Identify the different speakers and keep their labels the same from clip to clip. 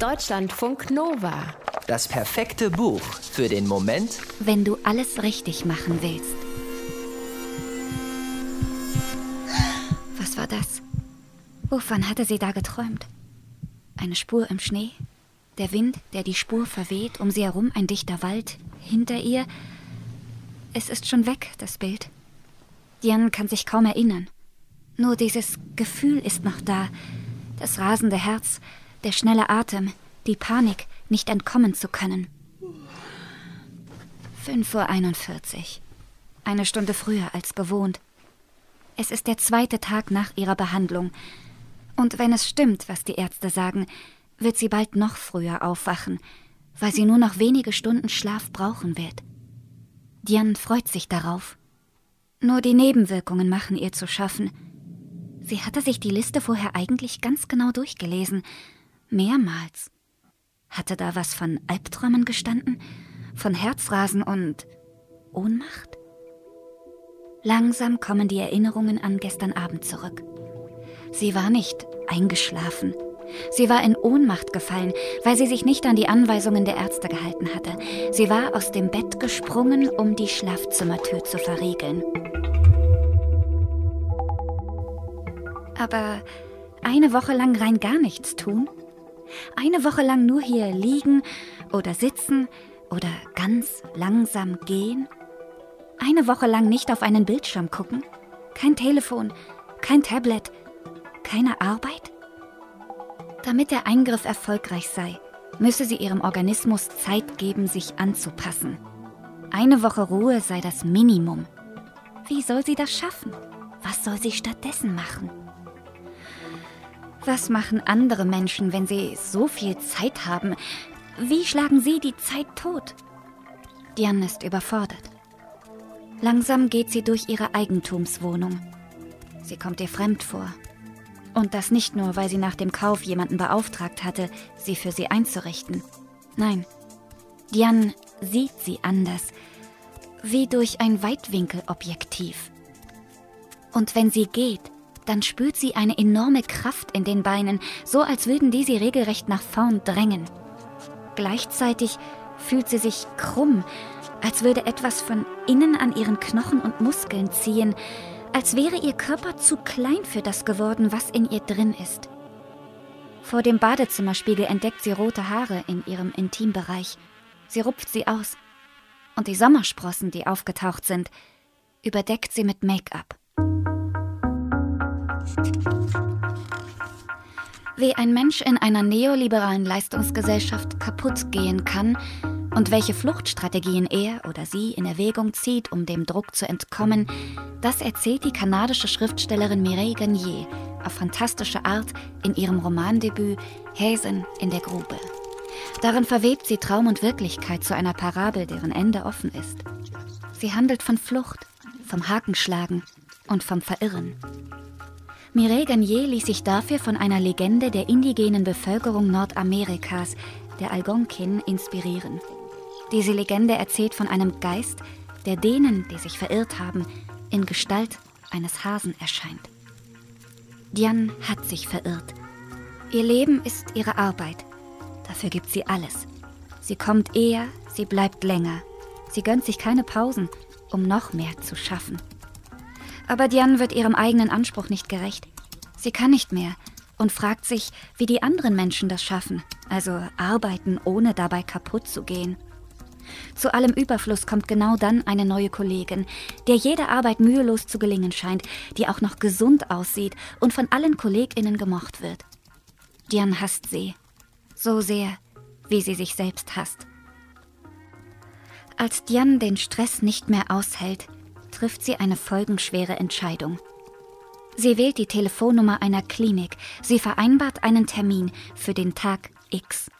Speaker 1: Deutschlandfunk Nova.
Speaker 2: Das perfekte Buch für den Moment,
Speaker 3: wenn du alles richtig machen willst. Was war das? Wovon hatte sie da geträumt? Eine Spur im Schnee? Der Wind, der die Spur verweht, um sie herum ein dichter Wald, hinter ihr. Es ist schon weg, das Bild. Diane kann sich kaum erinnern. Nur dieses Gefühl ist noch da. Das rasende Herz, der schnelle Atem, die Panik, nicht entkommen zu können. 5.41 Uhr. Eine Stunde früher als gewohnt. Es ist der zweite Tag nach ihrer Behandlung. Und wenn es stimmt, was die Ärzte sagen, wird sie bald noch früher aufwachen, weil sie nur noch wenige Stunden Schlaf brauchen wird. Diane freut sich darauf. Nur die Nebenwirkungen machen ihr zu schaffen. Sie hatte sich die Liste vorher eigentlich ganz genau durchgelesen. Mehrmals. Hatte da was von Albträumen gestanden? Von Herzrasen und Ohnmacht? Langsam kommen die Erinnerungen an gestern Abend zurück. Sie war nicht eingeschlafen. Sie war in Ohnmacht gefallen, weil sie sich nicht an die Anweisungen der Ärzte gehalten hatte. Sie war aus dem Bett gesprungen, um die Schlafzimmertür zu verriegeln. Aber eine Woche lang rein gar nichts tun? Eine Woche lang nur hier liegen oder sitzen oder ganz langsam gehen? Eine Woche lang nicht auf einen Bildschirm gucken? Kein Telefon, kein Tablet, keine Arbeit? Damit der Eingriff erfolgreich sei, müsse sie ihrem Organismus Zeit geben, sich anzupassen. Eine Woche Ruhe sei das Minimum. Wie soll sie das schaffen? Was soll sie stattdessen machen? Was machen andere Menschen, wenn sie so viel Zeit haben? Wie schlagen sie die Zeit tot? Diane ist überfordert. Langsam geht sie durch ihre Eigentumswohnung. Sie kommt ihr fremd vor. Und das nicht nur, weil sie nach dem Kauf jemanden beauftragt hatte, sie für sie einzurichten. Nein, Diane sieht sie anders, wie durch ein Weitwinkelobjektiv. Und wenn sie geht, dann spürt sie eine enorme Kraft in den Beinen, so als würden die sie regelrecht nach vorn drängen. Gleichzeitig fühlt sie sich krumm, als würde etwas von innen an ihren Knochen und Muskeln ziehen, als wäre ihr Körper zu klein für das geworden, was in ihr drin ist. Vor dem Badezimmerspiegel entdeckt sie rote Haare in ihrem Intimbereich. Sie rupft sie aus. Und die Sommersprossen, die aufgetaucht sind, überdeckt sie mit Make-up. Wie ein Mensch in einer neoliberalen Leistungsgesellschaft kaputt gehen kann und welche Fluchtstrategien er oder sie in Erwägung zieht, um dem Druck zu entkommen, das erzählt die kanadische Schriftstellerin Mireille Gagnier auf fantastische Art in ihrem Romandebüt Häsen in der Grube. Darin verwebt sie Traum und Wirklichkeit zu einer Parabel, deren Ende offen ist. Sie handelt von Flucht, vom Hakenschlagen und vom Verirren. Mireille Gagnier ließ sich dafür von einer Legende der indigenen Bevölkerung Nordamerikas, der Algonquin, inspirieren. Diese Legende erzählt von einem Geist, der denen, die sich verirrt haben, in Gestalt eines Hasen erscheint. Diane hat sich verirrt. Ihr Leben ist ihre Arbeit. Dafür gibt sie alles. Sie kommt eher, sie bleibt länger. Sie gönnt sich keine Pausen, um noch mehr zu schaffen. Aber Diane wird ihrem eigenen Anspruch nicht gerecht. Sie kann nicht mehr und fragt sich, wie die anderen Menschen das schaffen, also arbeiten, ohne dabei kaputt zu gehen. Zu allem Überfluss kommt genau dann eine neue Kollegin, der jede Arbeit mühelos zu gelingen scheint, die auch noch gesund aussieht und von allen Kolleginnen gemocht wird. Diane hasst sie. So sehr, wie sie sich selbst hasst. Als Diane den Stress nicht mehr aushält, trifft sie eine folgenschwere Entscheidung. Sie wählt die Telefonnummer einer Klinik. Sie vereinbart einen Termin für den Tag X.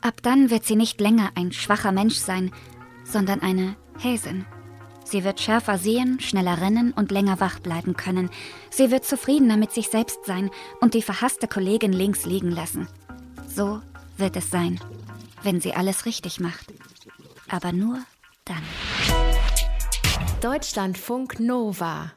Speaker 3: Ab dann wird sie nicht länger ein schwacher Mensch sein, sondern eine Häsin. Sie wird schärfer sehen, schneller rennen und länger wach bleiben können. Sie wird zufriedener mit sich selbst sein und die verhasste Kollegin links liegen lassen. So wird es sein, wenn sie alles richtig macht. Aber nur dann.
Speaker 1: Deutschlandfunk Nova